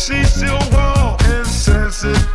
She's still warm and sensitive.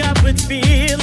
up I would feel.